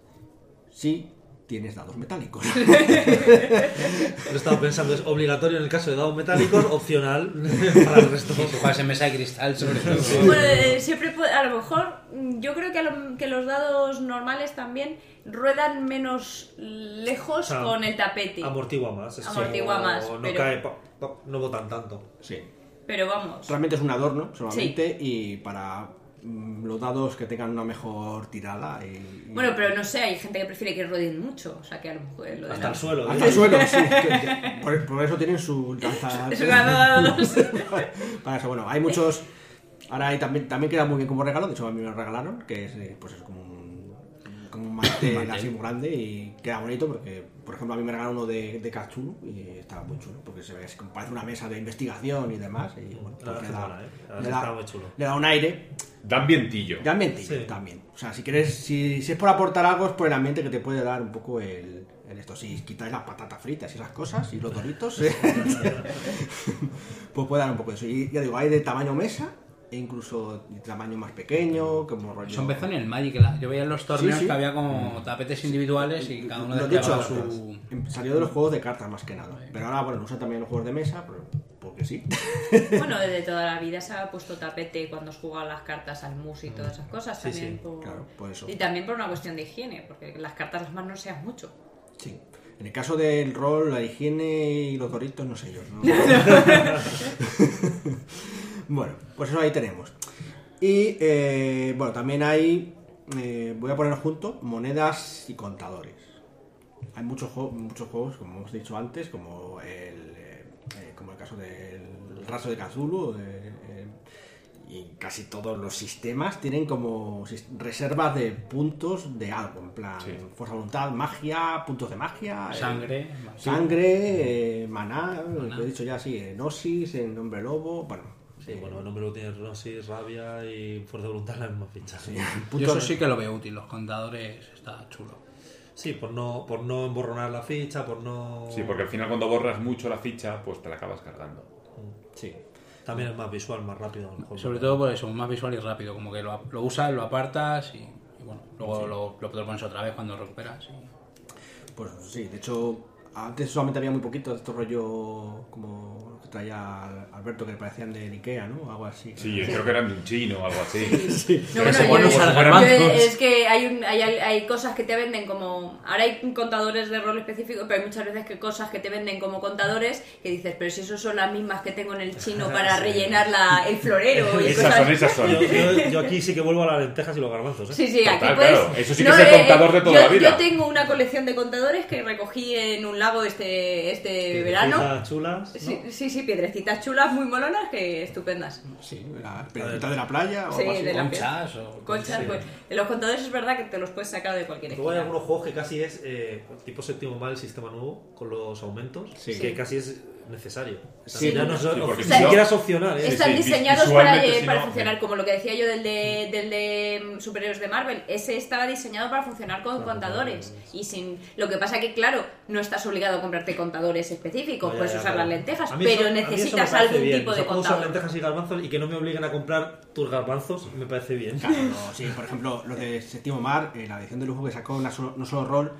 si tienes dados metálicos. Lo estaba pensando, es obligatorio en el caso de dados metálicos, opcional para el resto. Si juegas en mesa de cristal, sobre todo. Bueno, eh, siempre puede- a lo mejor, mm, yo creo que, a lo- que los dados normales también ruedan menos lejos O sea, con el tapete. Amortigua más. es Amortigua como más, No pero- cae, pa- pa- no botan tanto. sí. Pero vamos. Realmente es un adorno solamente y para los dados que tengan una mejor tirada. Y, y- Bueno, pero no sé, hay gente que prefiere que rodeen mucho. O sea, que a lo mejor lo de Hasta la- el suelo. Hasta el suelo, sí. que- Por, por eso tienen su dados. Para eso, bueno, hay muchos. Ahora hay también, también queda muy bien como regalo, de hecho a mí me lo regalaron, que es eh, pues es como un, como un mantel así muy grande y queda bonito porque, por ejemplo, a mí me regalaron uno de, de Cthulhu y estaba muy chulo porque se ve así como parece una mesa de investigación y demás. Y bueno, pues le, da, buena, ¿eh? Le, da, muy chulo. le da un aire Dan vientillo. y ambientillo Sí. también. O sea, si quieres, si, si es por aportar algo, es por el ambiente que te puede dar un poco el, el esto. Si quitáis las patatas fritas y esas cosas y los doritos, eh, pues puede dar un poco de eso. Y ya digo, hay de tamaño mesa e incluso de tamaño más pequeño, como rollo. Eso empezó en el Magic. Yo veía en los torneos Sí, sí. que había como tapetes individuales y cada uno Lo he dicho, desplegaba antes, su. em- salió de los juegos de cartas más que nada. Pero ahora, bueno, lo usan también los juegos de mesa, pero- porque sí. Bueno, desde toda la vida se ha puesto tapete cuando has jugado las cartas al mus y todas esas cosas. Sí, también sí, por... claro, por eso. Y también por una cuestión de higiene, porque las cartas las manos no sean mucho. Sí. En el caso del rol, la higiene y los doritos, no sé yo. ¿no? bueno, pues eso ahí tenemos. Y eh, bueno, también hay, eh, voy a poner junto, monedas y contadores. Hay muchos, juegos, muchos juegos, como hemos dicho antes, como el, eh, eh, como el caso del Raso de Cthulhu, y casi todos los sistemas tienen como reservas de puntos de algo, en plan Sí. fuerza voluntad, magia, puntos de magia, eh, Sangre. sangre, eh, maná, lo he dicho ya, sí, en Gnosis, en Hombre Lobo, bueno, Sí, bueno, el nombre lo tiene Rosis, Rabia y Fuerza de Voluntad la misma ficha. Sí, Yo eso sí que lo veo útil. Los contadores está chulo. por, no, por no emborronar la ficha, por no... Sí, porque al final cuando borras mucho la ficha, pues te la acabas cargando. sí. También es más visual, más rápido. a lo mejor. Sobre todo por eso, más visual y rápido. Como que lo, lo usas, lo apartas y, y bueno, luego lo, lo, lo pones otra vez cuando recuperas. y- Pues sí, de hecho, antes solamente había muy poquito de estos rollo como los que traía Alberto que parecían de Ikea, ¿no? Algo así. Sí, creo que eran de un chino o algo así. No, Pero bueno, yo- si yo- fueran- es que hay, un- hay, hay cosas que te venden como. Ahora hay contadores de rol específicos, pero hay muchas veces que cosas que te venden como contadores que dices, pero si eso son las mismas que tengo en el chino para Sí. rellenar la, el florero y Esas cosas son, esas son. Yo, yo- yo aquí sí que vuelvo a las lentejas y los garbanzos, ¿eh? Sí, sí, aquí claro. Eso sí que es el contador de toda yo, la vida. Yo tengo una colección de contadores que recogí en un lago este, este verano. Piedrecitas chulas, ¿no? Sí, sí, sí, piedrecitas chulas muy molonas que estupendas. Sí, la pelotita de la playa o Sí, de la- Conchas o. Conchas, Sí. pues. En los contadores es verdad que te los puedes sacar de cualquier Luego hay algunos juegos que casi es eh, tipo séptimo mal el sistema nuevo con los aumentos, Sí. que casi es necesario. Sí, ya no es, sí, porque ni si siquiera no- es opcional, ¿eh? Están sí, diseñados para, eh, para no, funcionar, eh. como lo que decía yo del de, del de mm, superhéroes de Marvel. Ese estaba diseñado para funcionar con contadores. Y sin Lo que pasa que, claro, no estás obligado a comprarte contadores específicos, Ya, puedes ya, usar claro. las lentejas, pero eso necesitas algún bien. tipo O de sea, puedo usar contador. lentejas y garbanzos y que no me obliguen a comprar tus garbanzos, me parece bien. Claro, no, sí, por ejemplo, los de Séptimo Mar, eh, la edición de lujo que sacó una solo- no solo rol,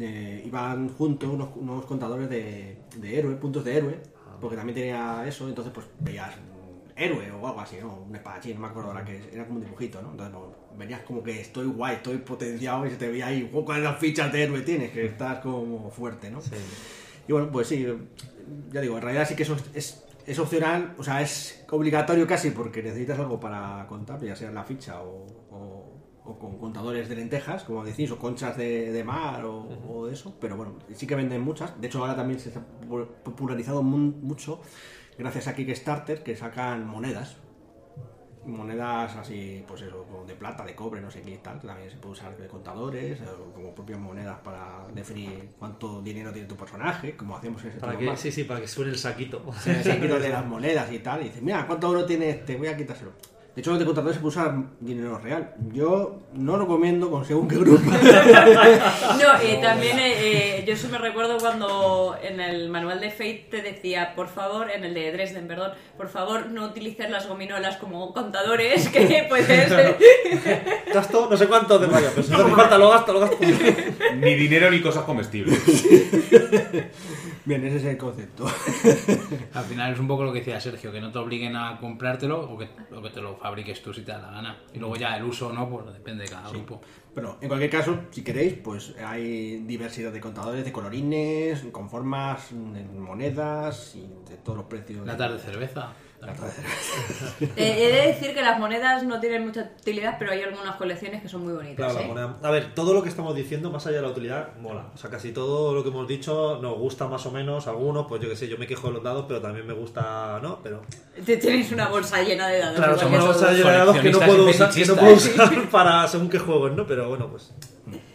eh, iban juntos unos, unos contadores de, de héroe, puntos de héroe, porque también tenía eso, entonces pues veías un héroe o algo así, ¿no? Un espadachín, no me acuerdo ahora que era como un dibujito, ¿no? Entonces pues, venías como que estoy guay, estoy potenciado y se te veía ahí, "Oh, ¿cuáles las fichas de héroe tienes? Que estás como fuerte, ¿no? Sí. Y bueno, pues sí, ya digo, en realidad sí que eso es, es opcional, o sea, es obligatorio casi porque necesitas algo para contar, ya sea la ficha o, o- o con contadores de lentejas, como decís, o conchas de, de mar o, o de eso, pero bueno, sí que venden muchas. De hecho, ahora también se está pu- popularizado mu- mucho gracias a Kickstarter que sacan monedas. Monedas así, pues eso, como de plata, de cobre, no sé qué y tal, que también se puede usar de contadores, o como propias monedas para definir cuánto dinero tiene tu personaje, como hacemos en ese Para que, sí, sí, para que suene el saquito. se quita de las monedas y tal, y dice, mira, ¿cuánto oro tiene este? Voy a quitárselo. De hecho, los de contadores se puede usar dinero real. Yo no recomiendo con según qué grupo. No, eh, también eh, yo eso me recuerdo cuando en el manual de Fate te decía, por favor, en el de Dresden, perdón, por favor no utilices las gominolas como contadores, que puedes... Gasto no sé cuánto de vaya, pero si no hace falta lo gasto, lo gasto. Ni dinero ni cosas comestibles. Bien, ese es el concepto. Al final es un poco lo que decía Sergio, que no te obliguen a comprártelo o que, o que te lo fabriques tú si te da la gana. Y luego ya el uso no, pues depende de cada grupo. Pero en cualquier caso, si queréis, pues hay diversidad de contadores, de colorines, con formas, monedas y de todos los precios. Latas de cerveza. Eh, he de decir que las monedas no tienen mucha utilidad, pero hay algunas colecciones que son muy bonitas. Claro, la ¿eh? moneda- A ver, todo lo que estamos diciendo, más allá de la utilidad, mola. O sea, casi todo lo que hemos dicho nos gusta más o menos. Algunos, pues yo que sé, yo me quejo de los dados, pero también me gusta, ¿no? Pero Te tienes una bolsa llena de dados. Claro, que una bolsa llena de dados que no puedo usar, que no puedo usar para según qué juegos, ¿no? Pero bueno, pues.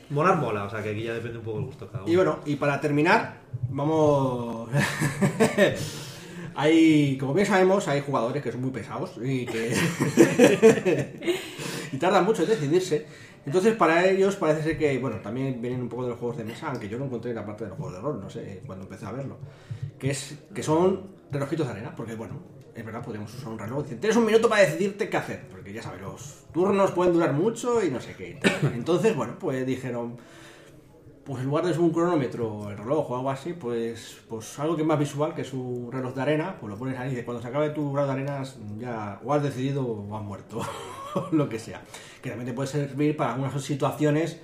Molar mola, o sea que aquí ya depende un poco del gusto de cada uno. Y bueno, y para terminar, vamos. hay, como bien sabemos, hay jugadores que son muy pesados y que. y tardan mucho en decidirse. Entonces, para ellos parece ser que, bueno, también vienen un poco de los juegos de mesa, aunque yo lo encontré en la parte de los juegos de rol, no sé, cuando empecé a verlo. Que es que son relojitos de arena, porque, bueno, es verdad, podríamos usar un reloj. Dicen, tienes un minuto para decidirte qué hacer, porque ya sabes, los turnos pueden durar mucho y no sé qué. Entonces, bueno, pues dijeron, pues en lugar de un cronómetro, el reloj o algo así, pues, pues algo que es más visual, que es un reloj de arena, pues lo pones ahí y dice, cuando se acabe tu reloj de arena ya o has decidido o has muerto, o lo que sea. Que también te puede servir para algunas situaciones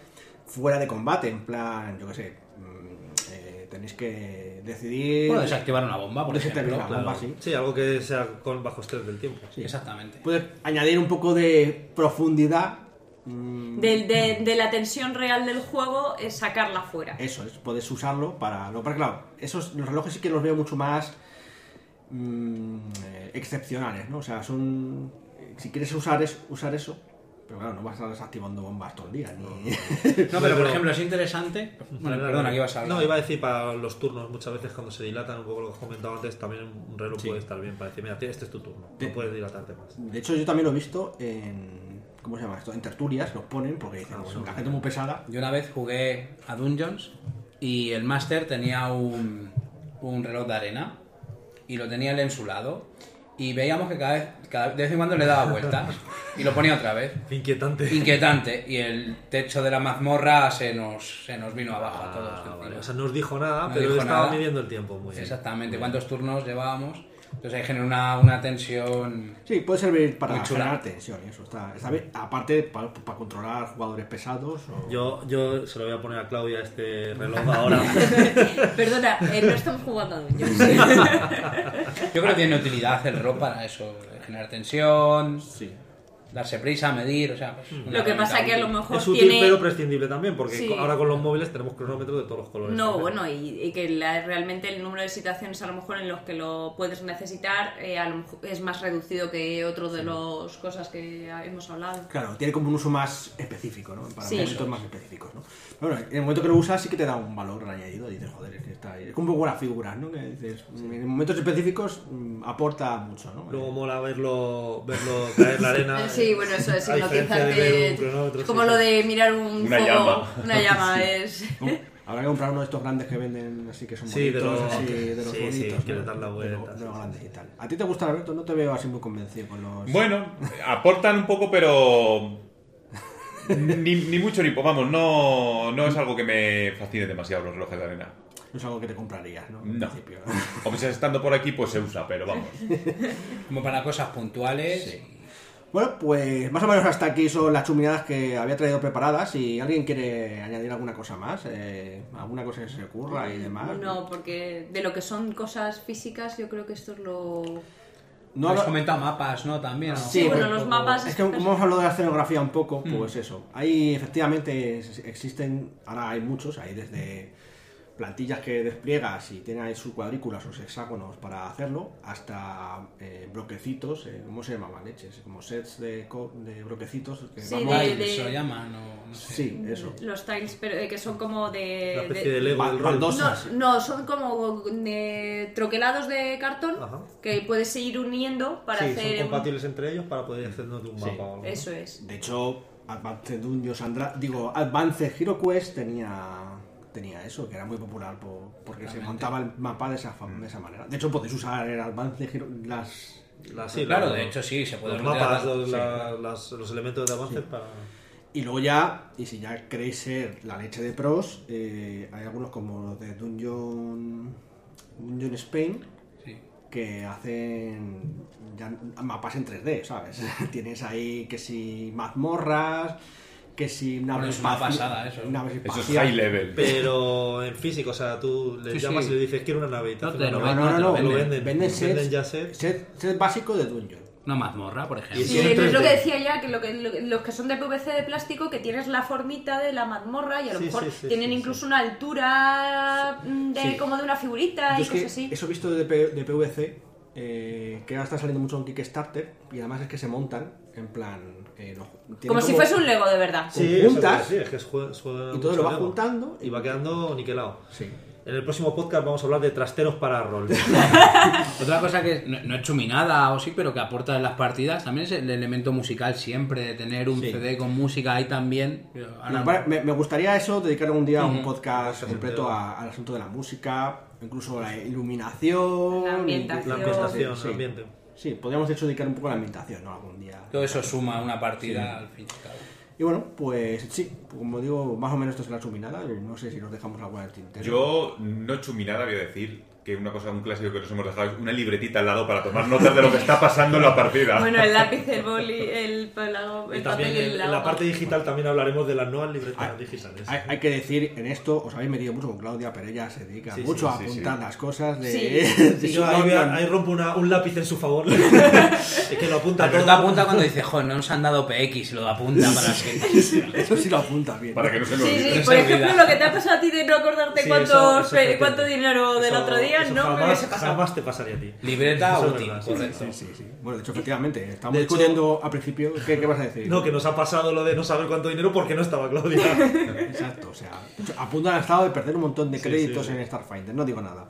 fuera de combate, en plan, yo qué sé, mm, eh, tenéis que decidir... Bueno, desactivar una bomba, por Desactivar ejemplo. una bomba, sí. Sí, algo que sea con bajo estrés del tiempo. Sí. Exactamente. Puedes añadir un poco de profundidad. Mm, De, de- de la tensión real del juego es sacarla fuera. Eso es, puedes usarlo para. Lo pero claro, esos los relojes sí que los veo mucho más mm, eh, excepcionales, ¿no? O sea, son. Si quieres usar, es, usar eso, pero claro, no vas a estar desactivando bombas todo el día. Ni... No, pero por ejemplo, es interesante. Bueno, perdona, que ibas a hablar. No, iba a decir para los turnos, muchas veces cuando se dilatan, un poco lo que has comentado antes, también un reloj Sí. puede estar bien para decir, mira, este es tu turno, De- no puedes dilatarte más. De hecho, yo también lo he visto en. ¿Cómo se llama esto? En tertulias los ponen porque dicen, Ah, "Pues, bueno. la gente muy pesada. Yo una vez jugué a Dungeons y el máster tenía un, un reloj de arena y lo tenía él en su lado y veíamos que cada vez, cada, de vez en cuando le daba vueltas y lo ponía otra vez. Inquietante. Inquietante y el techo de la mazmorra se nos, se nos vino abajo a todos. Ah, vale. O sea, no os dijo nada, No pero dijo estaba nada. midiendo el tiempo muy bien. Exactamente, cuántos turnos llevábamos. Entonces ahí genera una, una tensión. Sí, puede servir para generar tensión y eso. Está, está bien. Aparte, para, para controlar jugadores pesados. o- Yo, yo se lo voy a poner a Claudia este reloj ahora. Perdona, eh, no estamos jugando a Dungeons. Yo creo que tiene utilidad el reloj para eso, generar tensión, Sí. Darse prisa, medir, o sea, pues, Lo que pasa que a lo mejor es útil tiene... pero prescindible también, porque Sí. ahora con los móviles tenemos cronómetros de todos los colores. No, también. bueno, y, y que la- realmente el número de situaciones a lo mejor en los que lo puedes necesitar eh, a lo mejor es más reducido que otro de las cosas que hemos hablado. Claro, tiene como un uso más específico, ¿no? Para Sí. momentos más específicos, ¿no? Bueno, en el momento que lo usas sí que te da un valor añadido. Dices, joder, es que está ahí. Es como las figuras, ¿no? Que dices, en momentos específicos mm, aporta mucho, ¿no? Luego mola verlo, verlo caer la arena. Eh, Sí, bueno, eso es a diferencia de ver hipnotizante. un cronómetro, Es como sí, lo de mirar un Una fuego, llama. una llama es... ¿no? Habrá que comprar uno de estos grandes que venden así que son Sí, de bonitos, los- así, de los sí, sí, bonitos, la De vuelta, los- de los sí. grandes y tal. ¿A ti te gusta Alberto? No te veo así muy convencido con los... Bueno, aportan un poco, pero. Ni, ni mucho ni poco. Vamos, no, no es algo que me fascine demasiado los relojes de arena. No es algo que te comprarías, ¿no? En No. principio. Hombre, si estando por aquí, pues se usa, pero vamos. Como para cosas puntuales. Bueno, pues más o menos hasta aquí son las chuminadas que había traído preparadas. Si alguien quiere añadir alguna cosa más, eh, alguna cosa que se ocurra y demás. No, porque de lo que son cosas físicas yo creo que esto es lo... No Has habla- comentado mapas, ¿no? También. ¿no? Sí, bueno, los mapas- Es que como hemos hablado de la escenografía un poco, pues eso. Ahí efectivamente existen, ahora hay muchos, hay desde plantillas que despliegas y tienen ahí sus cuadrículas, sus hexágonos para hacerlo, hasta eh, bloquecitos, eh, ¿cómo se llamaban? Leches, como sets de, co- de bloquecitos. Que Sí, vamos- de- Tiles, se lo llaman, o no sé. Sí, eso. Los tiles, pero eh, que son como de... Una especie de- de Lego baldosas. No, no, son como de troquelados de cartón Ajá. que puedes ir uniendo para Sí, hacer... son un- compatibles entre ellos para poder hacernos de un Sí. mapa o algo. Eso es. De hecho, Advanced Dungeons and Dra- digo, Advanced Hero Quest tenía tenía eso, que era muy popular por- porque se montaba el mapa de esa, de esa manera. De hecho, podéis usar el Advanced Hero las La- sí, Claro, de hecho sí, se puede Los mapas, los, sí. la- las- los elementos de avance para. Y luego ya, y si ya queréis ser la leche de pros, eh, hay algunos como los de Dungeon, Dungeon Spain Sí. que hacen ya mapas en 3D, ¿sabes? Tienes ahí que si mazmorras, que si Bueno, naves es una pasada eso. Eso es high level. Pero en físico, o sea, tú le Sí, llamas sí. y le dices quiero una nave y te No te una lo nave. No, no, no, te no, lo venden. venden, Venden ya sets. set, set básico de Dungeon. Una mazmorra, por ejemplo. Sí, es lo 3D. que decía ya, que, lo que lo que- los que son de PVC de plástico, que tienes la formita de la mazmorra y a lo Sí, mejor sí, sí, tienen sí, incluso una altura mm, de Sí. como de una figurita Yo y cosas así. eso he visto de, P- de PVC, eh, que ahora está saliendo mucho en Kickstarter, y además es que se montan en plan... Como si fuese un Lego de verdad. Sí, juntas, es, sí, es que es jue- juega y todo lo va Lego. juntando y va quedando niquelado. Sí. En el próximo podcast vamos a hablar de trasteros para rol. Otra cosa que no, no he hecho mi nada o sí, pero que aporta en las partidas también es el elemento musical siempre, de tener un Sí. CD con música ahí también. Ahora- Me, me gustaría eso, dedicar un día a un Ujú. podcast completo a- al asunto de la música, incluso la iluminación. La y- ambientación. La ambientación, Sí. el ambiente. Sí, podríamos de hecho dedicar un poco a la ambientación, ¿no? Algún día. Todo eso suma una partida al fin y al cabo. Y bueno, pues sí, como digo, más o menos esto será su minada. No sé si nos dejamos alguna del tintero. Yo no he hecho mi nada, voy a decir que una cosa, un clásico que nos hemos dejado es una libretita al lado para tomar notas de lo que está pasando en la partida. Bueno, el lápiz, el boli, el, Y el también papel y en, el en la agua. parte digital también hablaremos de las nuevas libretas Ah, digitales. Hay, hay que decir, en esto os habéis metido mucho con Claudia, pero ella se dedica Sí, mucho sí, a sí, apuntar sí. las cosas de... Sí. yo ahí, voy a- ahí rompo una- un lápiz en su favor. es que lo apunta Alberto todo. apunta cuando dice, joder, no nos han dado PX, lo apunta para que... Eso sí lo apunta bien. Para que no se Sí, olvide. sí, se por ejemplo, lo que te ha pasado a ti de no acordarte Sí, cuántos, eso- eso cuánto dinero del otro día, eso no me jamás, hubiese pasado. jamás te pasaría a ti. Libreta es útil, sí, correcto. Sí, sí, sí. Bueno, de hecho, efectivamente, estamos De hecho- discutiendo al principio. ¿Qué, qué vas a decir? No, que nos ha pasado lo de no saber cuánto dinero porque no estaba Claudia. Exacto, o sea, a punto han estado de perder un montón de Sí, créditos sí, sí. en Starfinder, no digo nada.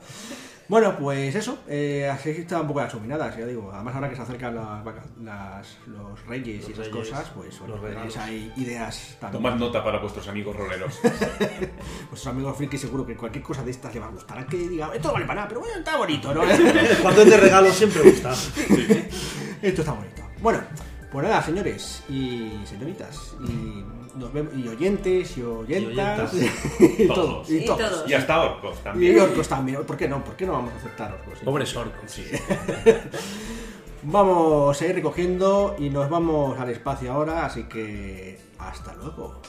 Bueno, pues eso, eh, así está un poco las ya digo. Además, ahora que se acercan las, vaca- las- los reyes y esas reyes, cosas, pues bueno, los ahí ideas también. Tomad nota para vuestros amigos roleros. Vuestros amigos friki seguro que cualquier cosa de estas les va a gustar. Aunque diga, esto no vale para nada, pero bueno, está bonito, ¿no? Cuando es de regalo siempre gusta. Esto está bonito. Bueno, pues nada, señores y señoritas, y, nos vemos, y oyentes, y oyentas, y, y todos. y hasta orcos también. Y orcos también, ¿por qué no? ¿Por qué no vamos a aceptar orcos? Pobres orcos. Sí. vamos a ir recogiendo y nos vamos al espacio ahora, así que hasta luego.